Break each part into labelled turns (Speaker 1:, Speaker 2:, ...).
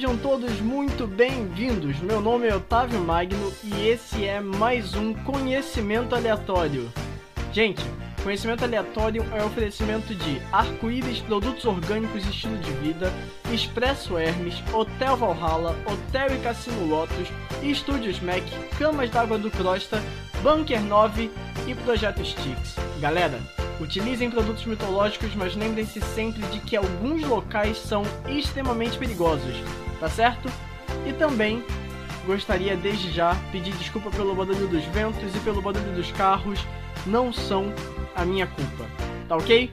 Speaker 1: Sejam todos muito bem-vindos. Meu nome é Otávio Magno e esse é mais um Conhecimento Aleatório. Gente, Conhecimento Aleatório é oferecimento de Arco-Íris Produtos Orgânicos e Estilo de Vida, Expresso Hermes, Hotel Valhalla, Hotel e Cassino Lotus, Estúdios Mac, Camas d'Água do Crosta, Bunker 9 e Projeto Stix. Galera, Utilizem produtos mitológicos, mas lembrem-se sempre de que alguns locais são extremamente perigosos, tá certo? E também gostaria desde já pedir desculpa pelo barulho dos ventos e pelo barulho dos carros, não são a minha culpa, tá ok?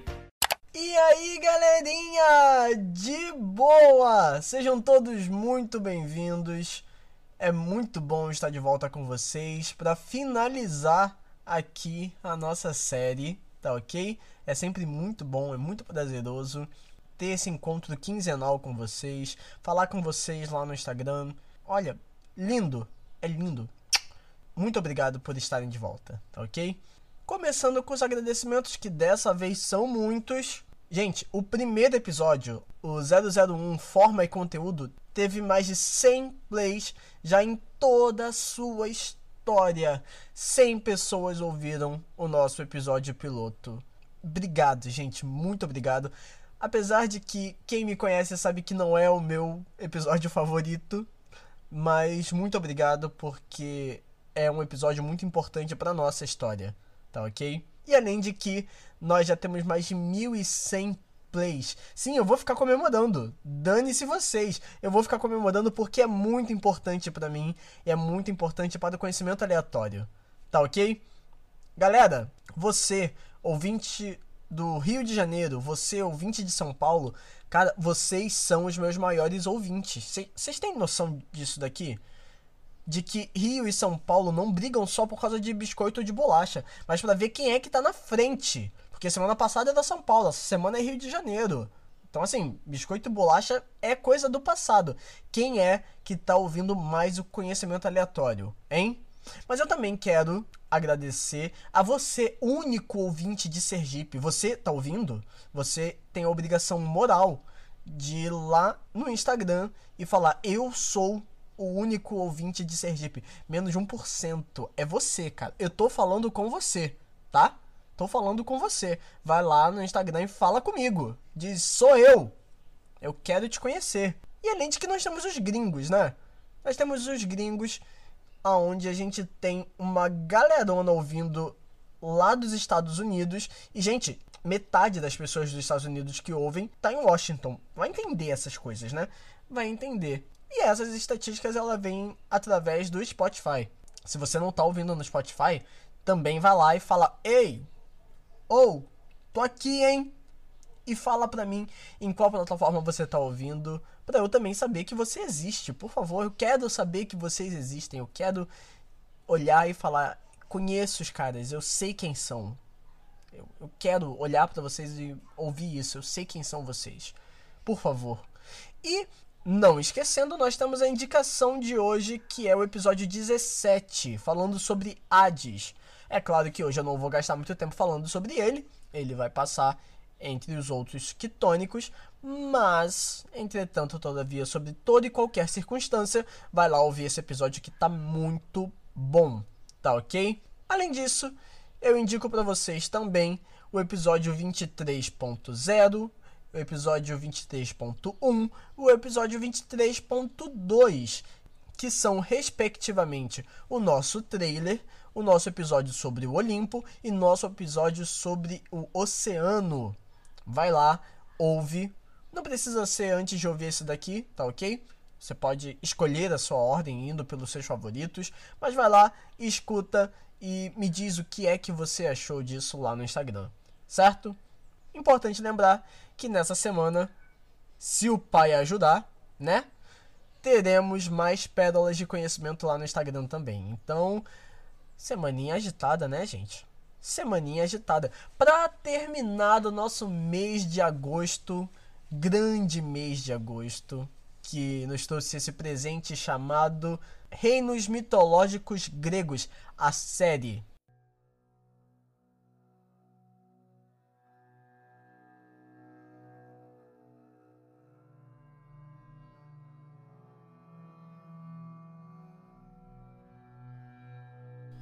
Speaker 1: E aí, galerinha, de boa! Sejam todos muito bem-vindos. É muito bom estar de volta com vocês para finalizar aqui a nossa série tá ok? É sempre muito bom, é muito prazeroso ter esse encontro quinzenal com vocês, falar com vocês lá no Instagram. Olha, lindo, é lindo. Muito obrigado por estarem de volta, tá ok? Começando com os agradecimentos que dessa vez são muitos. Gente, o primeiro episódio, o 001 Forma e Conteúdo, teve mais de 100 plays já em toda a sua história história. 100 pessoas ouviram o nosso episódio piloto. Obrigado, gente, muito obrigado. Apesar de que quem me conhece sabe que não é o meu episódio favorito, mas muito obrigado porque é um episódio muito importante para nossa história, tá ok? E além de que nós já temos mais de 1.100 plays. Sim, eu vou ficar comemorando. Dane-se vocês. Eu vou ficar comemorando porque é muito importante para mim. E é muito importante para o conhecimento aleatório. Tá ok? Galera, você, ouvinte do Rio de Janeiro, você, ouvinte de São Paulo, cara, vocês são os meus maiores ouvintes. Vocês têm noção disso daqui? De que Rio e São Paulo não brigam só por causa de biscoito ou de bolacha, mas para ver quem é que tá na frente. Porque semana passada era São Paulo, essa semana é Rio de Janeiro. Então, assim, biscoito e bolacha é coisa do passado. Quem é que tá ouvindo mais o conhecimento aleatório, hein? Mas eu também quero agradecer a você, único ouvinte de Sergipe. Você tá ouvindo? Você tem a obrigação moral de ir lá no Instagram e falar: Eu sou o único ouvinte de Sergipe. Menos de 1%. É você, cara. Eu tô falando com você, tá? Tô falando com você. Vai lá no Instagram e fala comigo. Diz, sou eu. Eu quero te conhecer. E além de que nós temos os gringos, né? Nós temos os gringos, aonde a gente tem uma galerona ouvindo lá dos Estados Unidos. E, gente, metade das pessoas dos Estados Unidos que ouvem tá em Washington. Vai entender essas coisas, né? Vai entender. E essas estatísticas ela vêm através do Spotify. Se você não tá ouvindo no Spotify, também vai lá e fala: "Ei, ou, oh, tô aqui, hein? E fala pra mim em qual plataforma você tá ouvindo, para eu também saber que você existe. Por favor, eu quero saber que vocês existem. Eu quero olhar e falar: conheço os caras, eu sei quem são. Eu, eu quero olhar para vocês e ouvir isso. Eu sei quem são vocês. Por favor. E não esquecendo, nós temos a indicação de hoje, que é o episódio 17, falando sobre Hades. É claro que hoje eu não vou gastar muito tempo falando sobre ele, ele vai passar entre os outros quitônicos, mas, entretanto, todavia, sobre toda e qualquer circunstância, vai lá ouvir esse episódio que tá muito bom, tá ok? Além disso, eu indico para vocês também o episódio 23.0, o episódio 23.1, o episódio 23.2, que são respectivamente o nosso trailer, o nosso episódio sobre o Olimpo e nosso episódio sobre o oceano. Vai lá, ouve. Não precisa ser antes de ouvir esse daqui, tá ok? Você pode escolher a sua ordem indo pelos seus favoritos, mas vai lá, escuta e me diz o que é que você achou disso lá no Instagram, certo? Importante lembrar que nessa semana, se o pai ajudar, né? Teremos mais pérolas de conhecimento lá no Instagram também. Então, Semaninha agitada, né, gente? Semaninha agitada. Para terminar o nosso mês de agosto, grande mês de agosto que nos trouxe esse presente chamado Reinos Mitológicos Gregos, a série.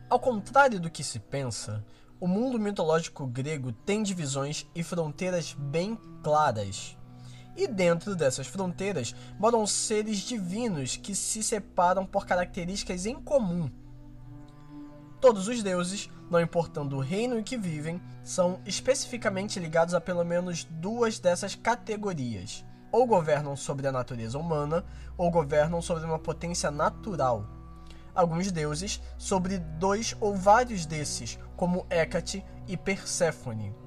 Speaker 1: Ao contrário do que se pensa, o mundo mitológico grego tem divisões e fronteiras bem claras. E dentro dessas fronteiras moram seres divinos que se separam por características em comum. Todos os deuses, não importando o reino em que vivem, são especificamente ligados a pelo menos duas dessas categorias. Ou governam sobre a natureza humana, ou governam sobre uma potência natural. Alguns deuses sobre dois ou vários desses, como Hecate e Perséfone.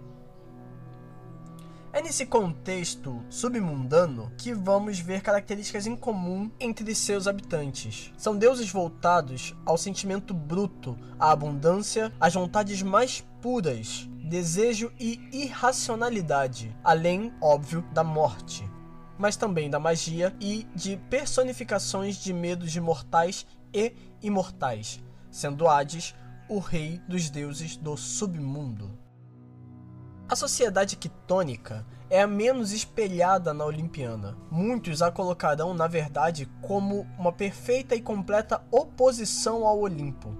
Speaker 1: É nesse contexto submundano que vamos ver características em comum entre seus habitantes. São deuses voltados ao sentimento bruto, à abundância, às vontades mais puras, desejo e irracionalidade, além, óbvio, da morte. Mas também da magia e de personificações de medos de mortais e imortais, sendo Hades o rei dos deuses do submundo. A sociedade quitônica é a menos espelhada na Olimpiana. Muitos a colocarão, na verdade, como uma perfeita e completa oposição ao Olimpo.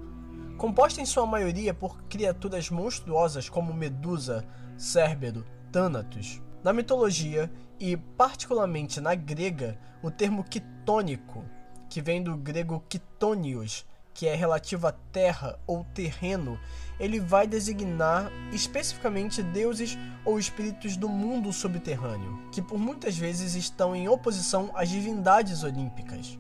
Speaker 1: Composta em sua maioria por criaturas monstruosas como Medusa, Cérbero, Thanatos. Na mitologia, e particularmente na grega, o termo quitônico, que vem do grego quitônios, que é relativo à terra ou terreno, ele vai designar especificamente deuses ou espíritos do mundo subterrâneo, que por muitas vezes estão em oposição às divindades olímpicas.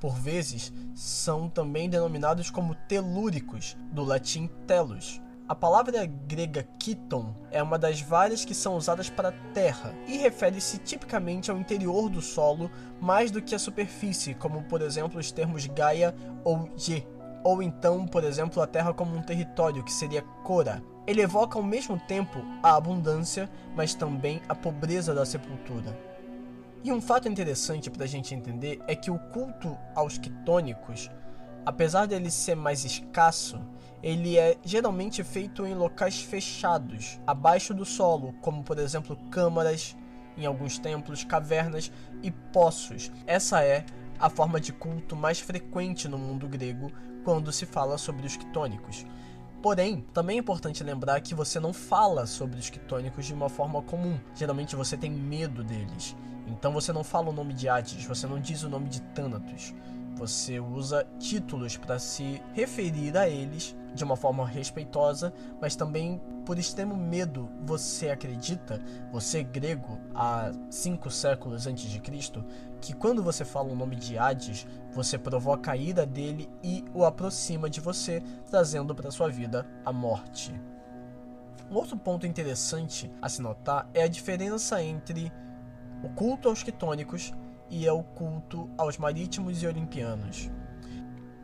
Speaker 1: Por vezes, são também denominados como telúricos, do latim telos. A palavra grega kiton é uma das várias que são usadas para terra e refere-se tipicamente ao interior do solo mais do que à superfície, como por exemplo os termos Gaia ou Ge, ou então, por exemplo, a terra como um território, que seria Cora. Ele evoca ao mesmo tempo a abundância, mas também a pobreza da sepultura. E um fato interessante para a gente entender é que o culto aos quitônicos, apesar dele ser mais escasso, ele é geralmente feito em locais fechados, abaixo do solo, como por exemplo câmaras, em alguns templos, cavernas e poços. Essa é a forma de culto mais frequente no mundo grego, quando se fala sobre os quitônicos. Porém, também é importante lembrar que você não fala sobre os quitônicos de uma forma comum. Geralmente você tem medo deles. Então você não fala o nome de Hades, você não diz o nome de Thanatos. Você usa títulos para se referir a eles de uma forma respeitosa, mas também por extremo medo. Você acredita, você grego, há cinco séculos antes de Cristo, que quando você fala o nome de Hades, você provoca a ira dele e o aproxima de você, trazendo para sua vida a morte. Um outro ponto interessante a se notar é a diferença entre o culto aos quitônicos e o culto aos marítimos e olimpianos.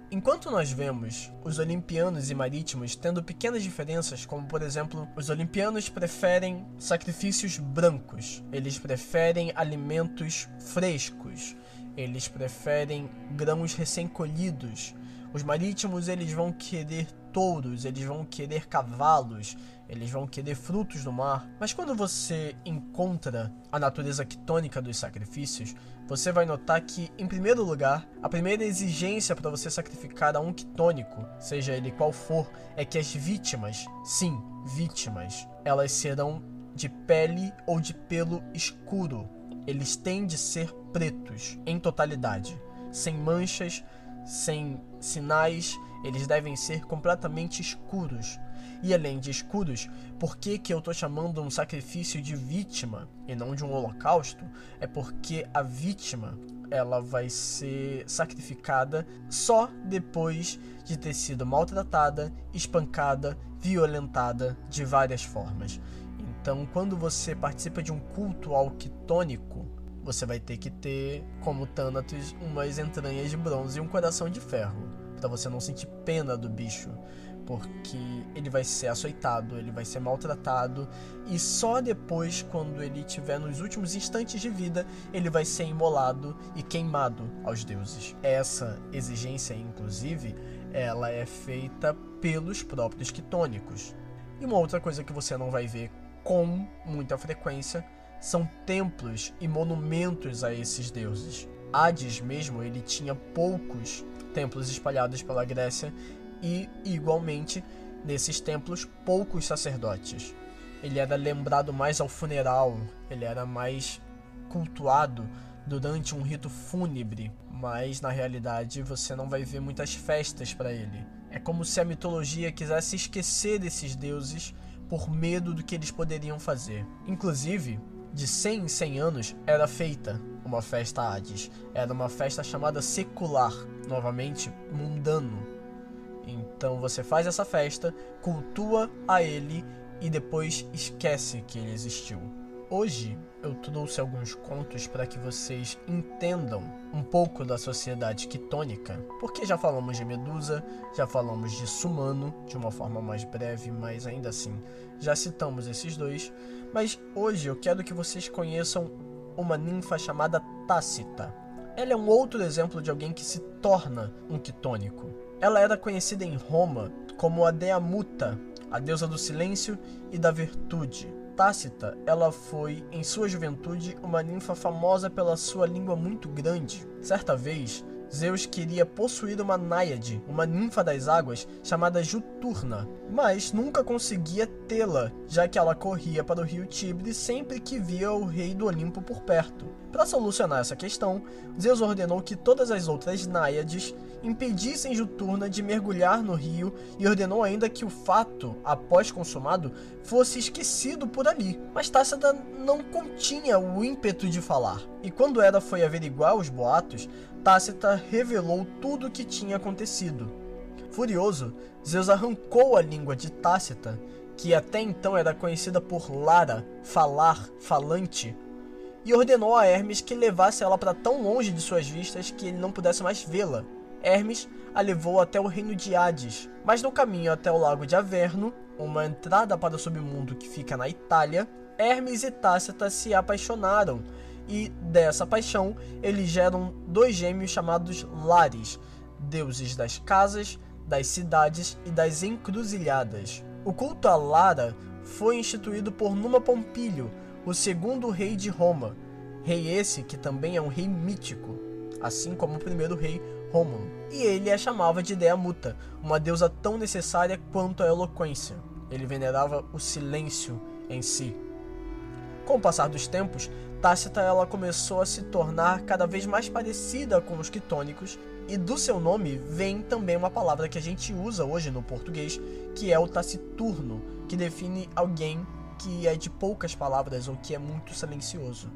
Speaker 1: Enquanto nós vemos os olimpianos e marítimos tendo pequenas diferenças, como por exemplo, os olimpianos preferem sacrifícios brancos, eles preferem alimentos frescos, eles preferem grãos recém-colhidos. Os marítimos eles vão querer touros, eles vão querer cavalos, eles vão querer frutos do mar. Mas quando você encontra a natureza quitônica dos sacrifícios, você vai notar que, em primeiro lugar, a primeira exigência para você sacrificar a um quitônico, seja ele qual for, é que as vítimas, sim, vítimas, elas serão de pele ou de pelo escuro. Eles têm de ser pretos em totalidade, sem manchas, sem sinais, eles devem ser completamente escuros. E além de escuros, por que, que eu estou chamando um sacrifício de vítima e não de um holocausto? É porque a vítima ela vai ser sacrificada só depois de ter sido maltratada, espancada, violentada de várias formas. Então, quando você participa de um culto alquitônico, você vai ter que ter, como Thanatos, umas entranhas de bronze e um coração de ferro, para você não sentir pena do bicho, porque ele vai ser açoitado, ele vai ser maltratado e só depois, quando ele tiver nos últimos instantes de vida, ele vai ser imolado e queimado aos deuses. Essa exigência, inclusive, ela é feita pelos próprios quitônicos. E uma outra coisa que você não vai ver com muita frequência são templos e monumentos a esses deuses. Hades mesmo, ele tinha poucos templos espalhados pela Grécia
Speaker 2: e, igualmente, nesses templos, poucos sacerdotes. Ele era lembrado mais ao funeral, ele era mais cultuado durante um rito fúnebre, mas na realidade você não vai ver muitas festas para ele. É como se a mitologia quisesse esquecer desses deuses por medo do que eles poderiam fazer. Inclusive, de 100 em 100 anos era feita uma festa Hades. Era uma festa chamada secular, novamente mundano. Então você faz essa festa, cultua a ele e depois esquece que ele existiu. Hoje eu trouxe alguns contos para que vocês entendam um pouco da sociedade quitônica, porque já falamos de Medusa, já falamos de Sumano de uma forma mais breve, mas ainda assim já citamos esses dois. Mas hoje eu quero que vocês conheçam uma ninfa chamada Tácita. Ela é um outro exemplo de alguém que se torna um quitônico. Ela era conhecida em Roma como a Deamuta, a deusa do silêncio e da virtude. Tácita, ela foi, em sua juventude, uma ninfa famosa pela sua língua muito grande. Certa vez, Zeus queria possuir uma náiade, uma ninfa das águas, chamada Juturna, mas nunca conseguia tê-la, já que ela corria para o rio Tibre sempre que via o rei do Olimpo por perto. Para solucionar essa questão, Zeus ordenou que todas as outras náiades impedissem Juturna de mergulhar no rio e ordenou ainda que o fato, após consumado, fosse esquecido por ali. Mas Tácita não continha o ímpeto de falar, e quando Hera foi averiguar os boatos, Tácita revelou tudo o que tinha acontecido. Furioso, Zeus arrancou a língua de Tácita, que até então era conhecida por Lara, falar, falante, e ordenou a Hermes que levasse ela para tão longe de suas vistas que ele não pudesse mais vê-la. Hermes a levou até o reino de Hades, mas no caminho até o lago de Averno, uma entrada para o submundo que fica na Itália, Hermes e Tácita se apaixonaram, e dessa paixão eles geram dois gêmeos chamados Lares, deuses das casas, das cidades e das encruzilhadas. O culto a Lara foi instituído por Numa Pompílio, o segundo rei de Roma, rei esse que também é um rei mítico, assim como o primeiro rei Rômulo, e ele a chamava de Dea Muta, uma deusa tão necessária quanto a eloquência. Ele venerava o silêncio em si. Com o passar dos tempos, Tácita ela começou a se tornar cada vez mais parecida com os quitônicos, e do seu nome vem também uma palavra que a gente usa hoje no português, que é o taciturno, que define alguém que é de poucas palavras ou que é muito silencioso.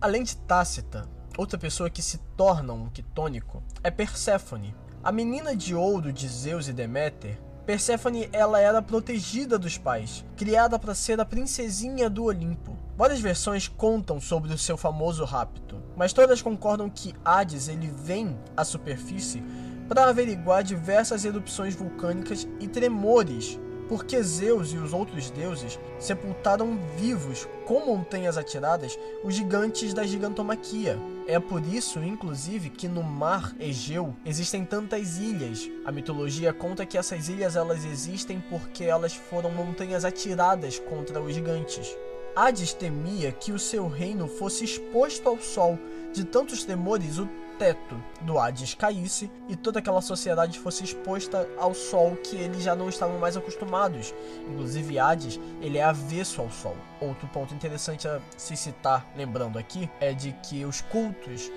Speaker 2: Além de Tácita, Outra pessoa que se torna um quitônico é Perséfone. A menina de ouro de Zeus e Deméter, Perséfone ela era protegida dos pais, criada para ser a princesinha do Olimpo. Várias versões contam sobre o seu famoso rapto, mas todas concordam que Hades ele vem à superfície para averiguar diversas erupções vulcânicas e tremores porque Zeus e os outros deuses sepultaram vivos com montanhas atiradas os gigantes da gigantomaquia. É por isso, inclusive, que no mar Egeu existem tantas ilhas. A mitologia conta que essas ilhas elas existem porque elas foram montanhas atiradas contra os gigantes. Hades temia que o seu reino fosse exposto ao sol. De tantos temores, o teto do Hades caísse e toda aquela sociedade fosse exposta ao sol que eles já não estavam mais acostumados. Inclusive Hades, ele é avesso ao sol. Outro ponto interessante a se citar, lembrando aqui, é de que os cultos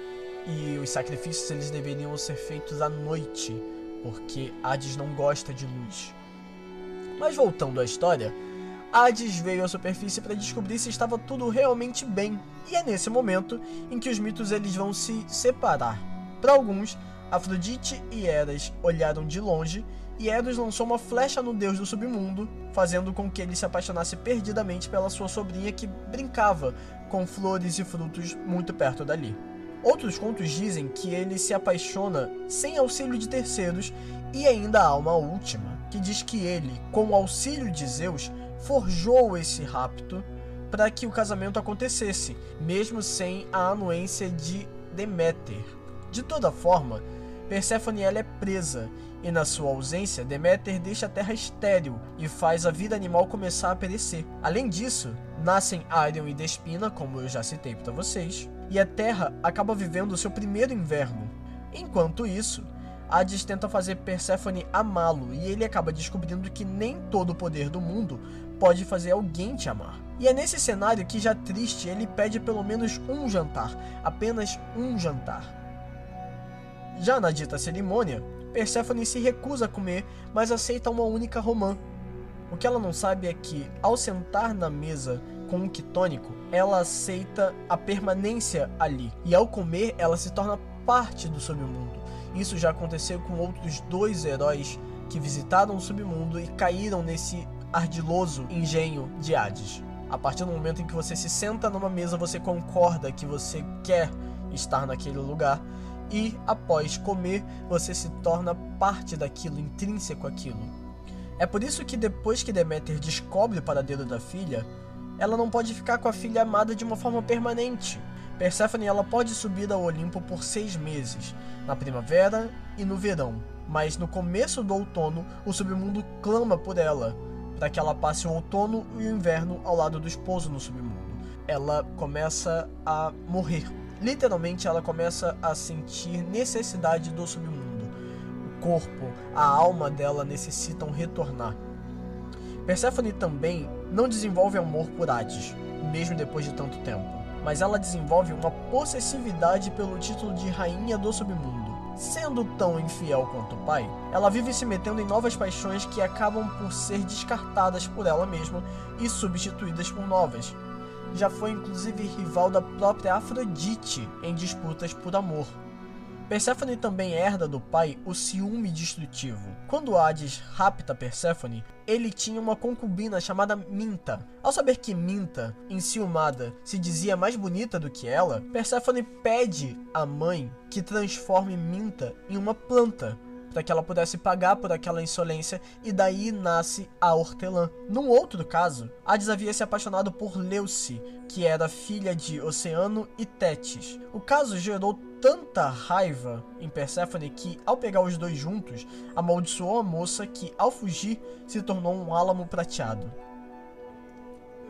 Speaker 2: e os sacrifícios eles deveriam ser feitos à noite, porque Hades não gosta de luz. Mas voltando à história, Hades veio à superfície para descobrir se estava tudo realmente bem, e é nesse momento em que os mitos eles vão se separar. Para alguns, Afrodite e Eras olharam de longe e Eros lançou uma flecha no deus do submundo, fazendo com que ele se apaixonasse perdidamente pela sua sobrinha que brincava com flores e frutos muito perto dali. Outros contos dizem que ele se apaixona sem auxílio de terceiros e ainda há uma última, que diz que ele, com o auxílio de Zeus, forjou esse rapto para que o casamento acontecesse, mesmo sem a anuência de Deméter. De toda forma, Perséfone ela é presa, e na sua ausência, Deméter deixa a terra estéril e faz a vida animal começar a perecer. Além disso, nascem Arion e Despina, como eu já citei para vocês, e a terra acaba vivendo o seu primeiro inverno. Enquanto isso, Hades tenta fazer Perséfone amá-lo e ele acaba descobrindo que nem todo o poder do mundo pode fazer alguém te amar. E é nesse cenário que, já triste, ele pede pelo menos um jantar, apenas um jantar. Já na dita cerimônia, Perséfone se recusa a comer, mas aceita uma única romã. O que ela não sabe é que, ao sentar na mesa com um quitônico, ela aceita a permanência ali, e ao comer, ela se torna parte do submundo. Isso já aconteceu com outros dois heróis que visitaram o submundo e caíram nesse ardiloso engenho de Hades. A partir do momento em que você se senta numa mesa, você concorda que você quer estar naquele lugar e após comer, você se torna parte daquilo, intrínseco àquilo. É por isso que depois que Deméter descobre o paradeiro da filha, ela não pode ficar com a filha amada de uma forma permanente. Perséfone ela pode subir ao Olimpo por seis meses, na primavera e no verão, mas no começo do outono o submundo clama por ela, para que ela passe o outono e o inverno ao lado do esposo no submundo. Ela começa a morrer. Literalmente, ela começa a sentir necessidade do submundo. O corpo, a alma dela necessitam retornar. Perséfone também não desenvolve amor por Hades, mesmo depois de tanto tempo, mas ela desenvolve uma possessividade pelo título de Rainha do Submundo. Sendo tão infiel quanto o pai, ela vive se metendo em novas paixões que acabam por ser descartadas por ela mesma e substituídas por novas. Já foi inclusive rival da própria Afrodite em disputas por amor. Perséfone também herda do pai o ciúme destrutivo. Quando Hades rapta Perséfone, ele tinha uma concubina chamada Minta. Ao saber que Minta, enciumada, se dizia mais bonita do que ela, Perséfone pede à mãe que transforme Minta em uma planta para que ela pudesse pagar por aquela insolência e daí nasce a hortelã. Num outro caso, Hades havia se apaixonado por Leuce, que era filha de Oceano e Tétis. O caso gerou tanta raiva em Perséfone que, ao pegar os dois juntos, amaldiçoou a moça que, ao fugir, se tornou um álamo prateado.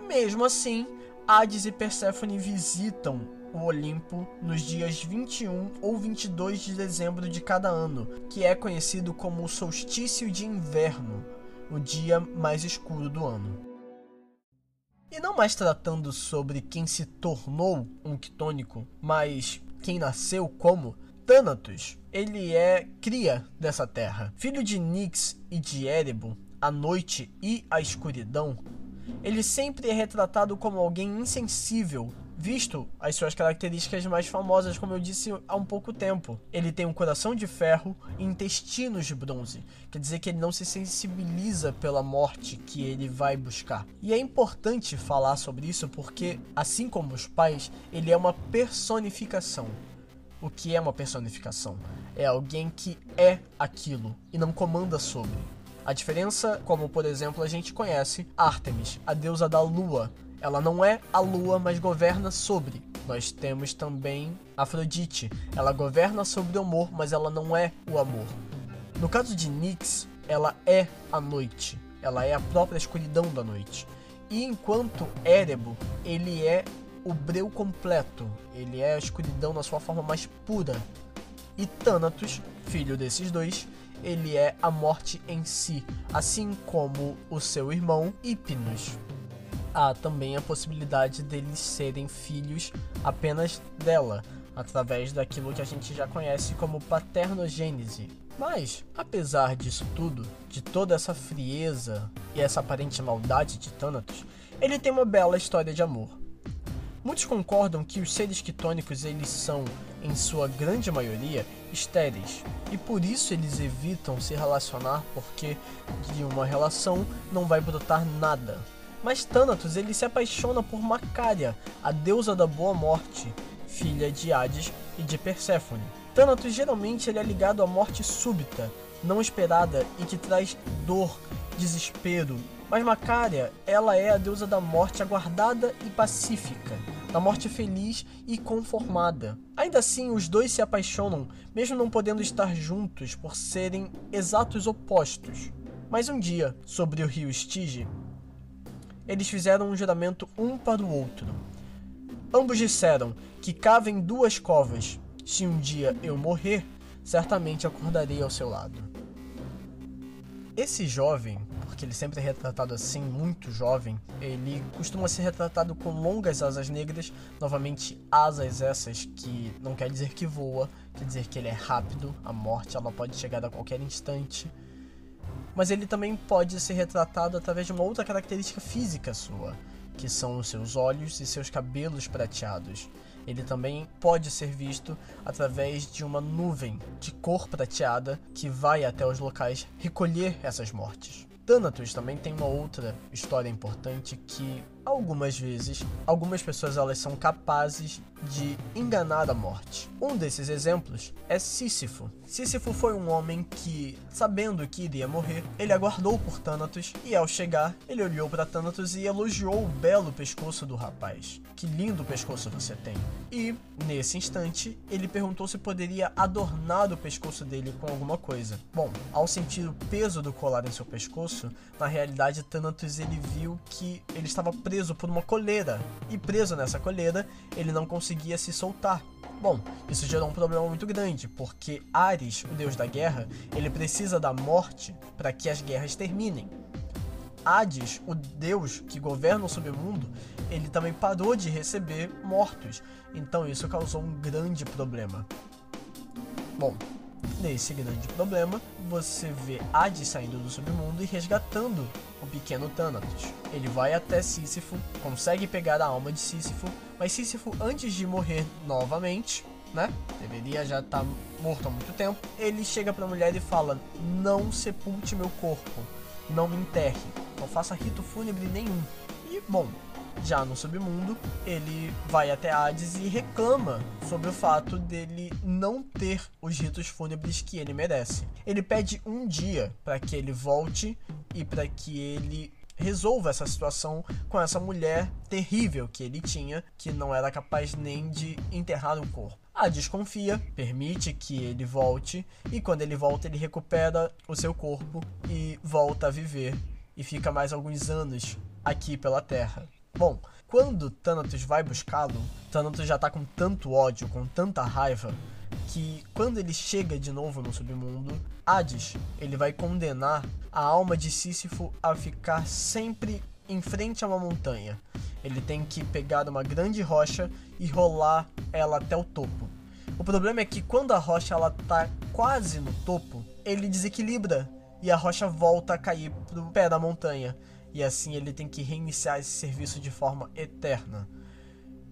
Speaker 2: Mesmo assim, Hades e Perséfone visitam o Olimpo nos dias 21 ou 22 de dezembro de cada ano, que é conhecido como o solstício de inverno, o dia mais escuro do ano. E não mais tratando sobre quem se tornou um quitônico, mas quem nasceu como Thanatos. Ele é cria dessa terra. Filho de Nix e de Erebo, a noite e a escuridão, ele sempre é retratado como alguém insensível, visto as suas características mais famosas, como eu disse há um pouco tempo. Ele tem um coração de ferro e intestinos de bronze, quer dizer que ele não se sensibiliza pela morte que ele vai buscar. E é importante falar sobre isso porque, assim como os pais, ele é uma personificação. O que é uma personificação? É alguém que é aquilo e não comanda sobre. A diferença, como por exemplo a gente conhece Artemis, a deusa da lua. Ela não é a lua, mas governa sobre. Nós temos também Afrodite. Ela governa sobre o amor, mas ela não é o amor. No caso de Nyx, ela é a noite. Ela é a própria escuridão da noite. E enquanto Erebo, ele é o breu completo. Ele é a escuridão na sua forma mais pura. E Thanatos, filho desses dois, ele é a morte em si, assim como o seu irmão Hipnos. Há também a possibilidade deles serem filhos apenas dela, através daquilo que a gente já conhece como paternogênese. Mas, apesar disso tudo, de toda essa frieza e essa aparente maldade de Thanatos, ele tem uma bela história de amor. Muitos concordam que os seres quitônicos eles são, em sua grande maioria, estéreis, e por isso eles evitam se relacionar porque de uma relação não vai brotar nada. Mas Thanatos ele se apaixona por Macária, a deusa da boa morte, filha de Hades e de Perséfone. Thanatos geralmente ele é ligado à morte súbita, não esperada e que traz dor, desespero. Mas Macária, ela é a deusa da morte aguardada e pacífica da morte feliz e conformada. Ainda assim, os dois se apaixonam, mesmo não podendo estar juntos por serem exatos opostos. Mas um dia, sobre o rio Estige, eles fizeram um juramento um para o outro. Ambos disseram que cavem duas covas. Se um dia eu morrer, certamente acordarei ao seu lado. Esse jovem, porque ele sempre é retratado assim, muito jovem, ele costuma ser retratado com longas asas negras, novamente asas essas que não quer dizer que voa, quer dizer que ele é rápido, a morte ela pode chegar a qualquer instante. Mas ele também pode ser retratado através de uma outra característica física sua, que são os seus olhos e seus cabelos prateados. Ele também pode ser visto através de uma nuvem de cor prateada que vai até os locais recolher essas mortes. Thanatos também tem uma outra história importante que algumas vezes algumas pessoas elas são capazes de enganar a morte. Um desses exemplos é Sísifo. Sísifo foi um homem que, sabendo que iria morrer, ele aguardou por Thanatos e ao chegar, ele olhou para Thanatos e elogiou o belo pescoço do rapaz. Que lindo pescoço você tem. E, nesse instante, ele perguntou se poderia adornar o pescoço dele com alguma coisa. Bom, ao sentir o peso do colar em seu pescoço, na realidade Thanatos ele viu que ele estava preso por uma coleira. E preso nessa coleira, ele não conseguia se soltar. Bom, isso gerou um problema muito grande, porque Ares, o deus da guerra, ele precisa da morte para que as guerras terminem. Hades, o deus que governa o submundo, ele também parou de receber mortos, então isso causou um grande problema. Bom, nesse grande problema, você vê Hades saindo do submundo e resgatando o pequeno Thanatos. Ele vai até Sísifo, consegue pegar a alma de Sísifo, mas Sísifo, antes de morrer novamente, né? Deveria já estar tá morto há muito tempo. Ele chega para a mulher e fala: Não sepulte meu corpo, não me enterre, não faça rito fúnebre nenhum. E, bom, já no submundo, ele vai até Hades e reclama sobre o fato dele não ter os ritos fúnebres que ele merece. Ele pede um dia para que ele volte e para que ele resolva essa situação com essa mulher terrível que ele tinha, que não era capaz nem de enterrar o corpo. A desconfia, permite que ele volte, e quando ele volta, ele recupera o seu corpo e volta a viver e fica mais alguns anos aqui pela Terra. Bom, quando Thanatos vai buscá-lo, Thanatos já tá com tanto ódio, com tanta raiva, que quando ele chega de novo no submundo, Hades, ele vai condenar a alma de Sísifo a ficar sempre em frente a uma montanha. Ele tem que pegar uma grande rocha e rolar ela até o topo. O problema é que quando a rocha ela tá quase no topo, ele desequilibra e a rocha volta a cair pro pé da montanha e assim ele tem que reiniciar esse serviço de forma eterna.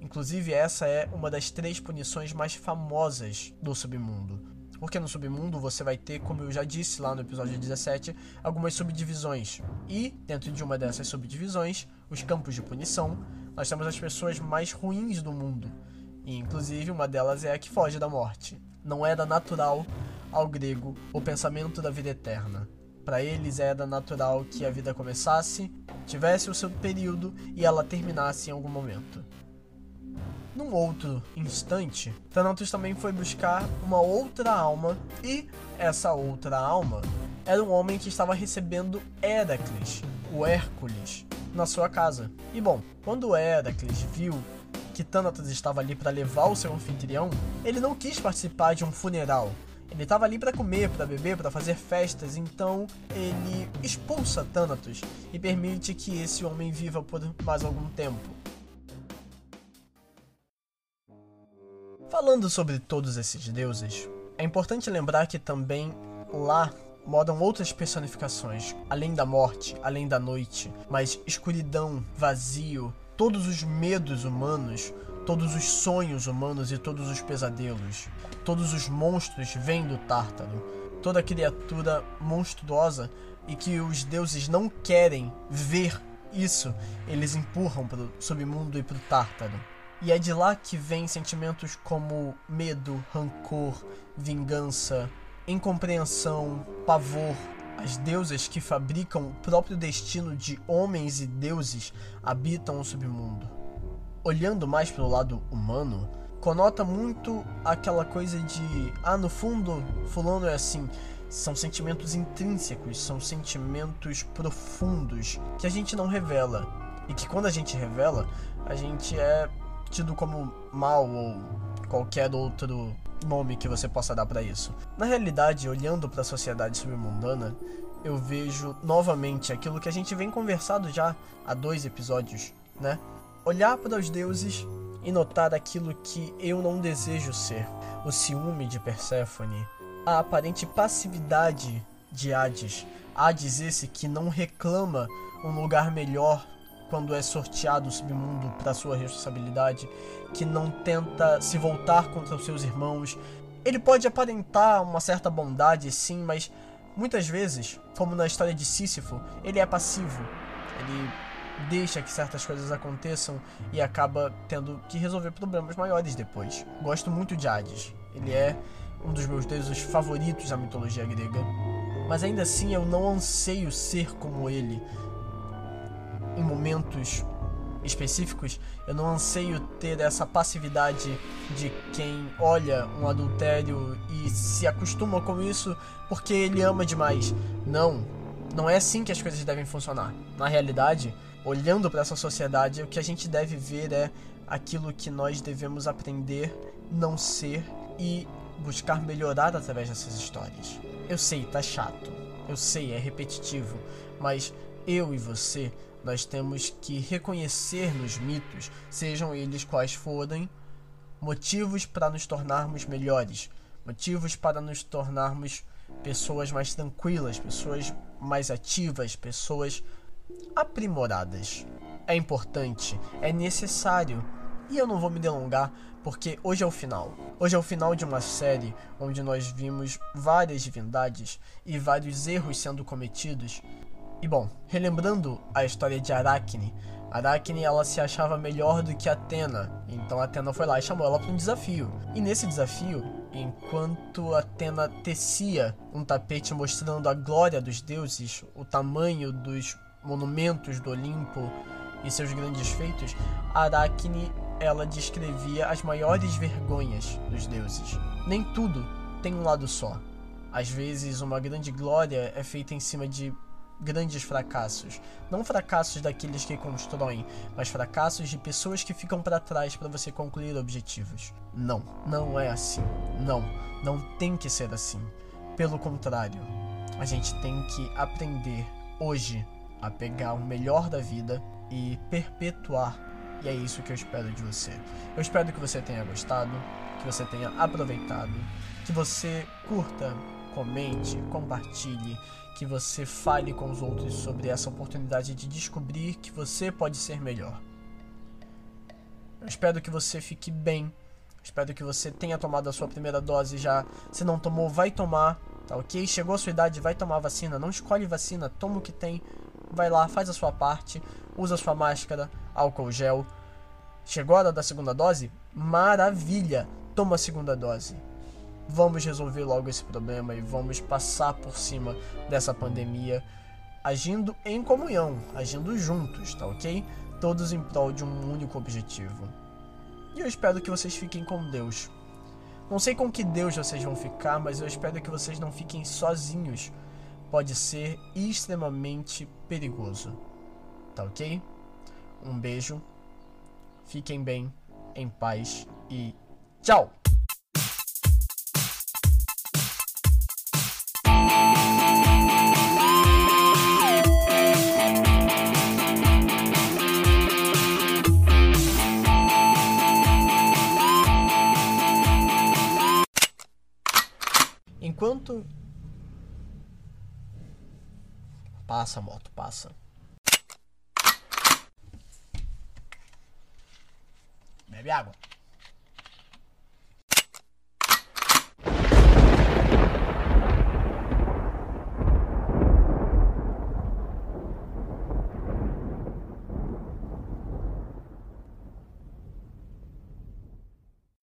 Speaker 2: Inclusive, essa é uma das três punições mais famosas do submundo. Porque no submundo você vai ter, como eu já disse lá no episódio 17, algumas subdivisões. E, dentro de uma dessas subdivisões, os campos de punição, nós temos as pessoas mais ruins do mundo. E, inclusive, uma delas é a que foge da morte. Não era natural ao grego o pensamento da vida eterna. Para eles era natural que a vida começasse, tivesse o seu período e ela terminasse em algum momento. Num outro instante, Thanatos também foi buscar uma outra alma e essa outra alma era um homem que estava recebendo Heracles, o Hércules, na sua casa. E bom, quando Heracles viu que Thanatos estava ali para levar o seu anfitrião, ele não quis participar de um funeral, ele estava ali para comer, para beber, para fazer festas, então ele expulsa Thanatos e permite que esse homem viva por mais algum tempo. Falando sobre todos esses deuses, é importante lembrar que também lá moram outras personificações, além da morte, além da noite, mas escuridão, vazio, todos os medos humanos, todos os sonhos humanos e todos os pesadelos. Todos os monstros vêm do Tártaro. Toda criatura monstruosa e que os deuses não querem ver isso, eles empurram para o submundo e para o Tártaro. E é de lá que vêm sentimentos como medo, rancor, vingança, incompreensão, pavor. As deusas que fabricam o próprio destino de homens e deuses habitam o submundo. Olhando mais para o lado humano, conota muito aquela coisa de ah, no fundo, fulano é assim. São sentimentos intrínsecos, são sentimentos profundos que a gente não revela. E que quando a gente revela, a gente é tido como mal ou qualquer outro nome que você possa dar para isso. Na realidade, olhando para a sociedade submundana, eu vejo novamente aquilo que a gente vem conversado já há dois episódios, né? Olhar para os deuses e notar aquilo que eu não desejo ser. O ciúme de Perséfone, a aparente passividade de Hades. Hades esse que não reclama um lugar melhor quando é sorteado o submundo para sua responsabilidade, que não tenta se voltar contra os seus irmãos. Ele pode aparentar uma certa bondade, sim, mas muitas vezes, como na história de Sísifo, ele é passivo. Ele deixa que certas coisas aconteçam e acaba tendo que resolver problemas maiores depois. Gosto muito de Hades. Ele é um dos meus deuses favoritos da mitologia grega. Mas ainda assim eu não anseio ser como ele em momentos específicos, eu não anseio ter essa passividade de quem olha um adultério e se acostuma com isso porque ele ama demais. Não, não é assim que as coisas devem funcionar. Na realidade, olhando para essa sociedade, o que a gente deve ver é aquilo que nós devemos aprender, não ser e buscar melhorar através dessas histórias. Eu sei, tá chato. Eu sei, é repetitivo, mas eu e você nós temos que reconhecer nos mitos, sejam eles quais forem, motivos para nos tornarmos melhores, motivos para nos tornarmos pessoas mais tranquilas, pessoas mais ativas, pessoas aprimoradas. É importante, é necessário. E eu não vou me delongar porque hoje é o final. Hoje é o final de uma série onde nós vimos várias divindades e vários erros sendo cometidos e bom, relembrando a história de Aracne, Aracne ela se achava melhor do que Atena, então Atena foi lá e chamou ela para um desafio. E nesse desafio, enquanto Atena tecia um tapete mostrando a glória dos deuses, o tamanho dos monumentos do Olimpo e seus grandes feitos, Aracne ela descrevia as maiores vergonhas dos deuses. Nem tudo tem um lado só. Às vezes, uma grande glória é feita em cima de grandes fracassos. Não fracassos daqueles que constroem, mas fracassos de pessoas que ficam para trás para você concluir objetivos. Não, não é assim. Não, não tem que ser assim. Pelo contrário, a gente tem que aprender hoje a pegar o melhor da vida e perpetuar. E é isso que eu espero de você. Eu espero que você tenha gostado, que você tenha aproveitado, que você curta, comente, compartilhe que você fale com os outros sobre essa oportunidade de descobrir que você pode ser melhor. Eu espero que você fique bem. Espero que você tenha tomado a sua primeira dose já. Se não tomou, vai tomar, tá ok? Chegou a sua idade, vai tomar vacina. Não escolhe vacina, toma o que tem. Vai lá, faz a sua parte, usa a sua máscara, álcool gel. Chegou a hora da segunda dose? Maravilha! Toma a segunda dose vamos resolver logo esse problema e vamos passar por cima dessa pandemia agindo em comunhão, agindo juntos, tá ok? Todos em prol de um único objetivo. E eu espero que vocês fiquem com Deus. Não sei com que Deus vocês vão ficar, mas eu espero que vocês não fiquem sozinhos. Pode ser extremamente perigoso. Tá ok? Um beijo. Fiquem bem, em paz e tchau! Enquanto. Passa, moto, passa. Bebe água.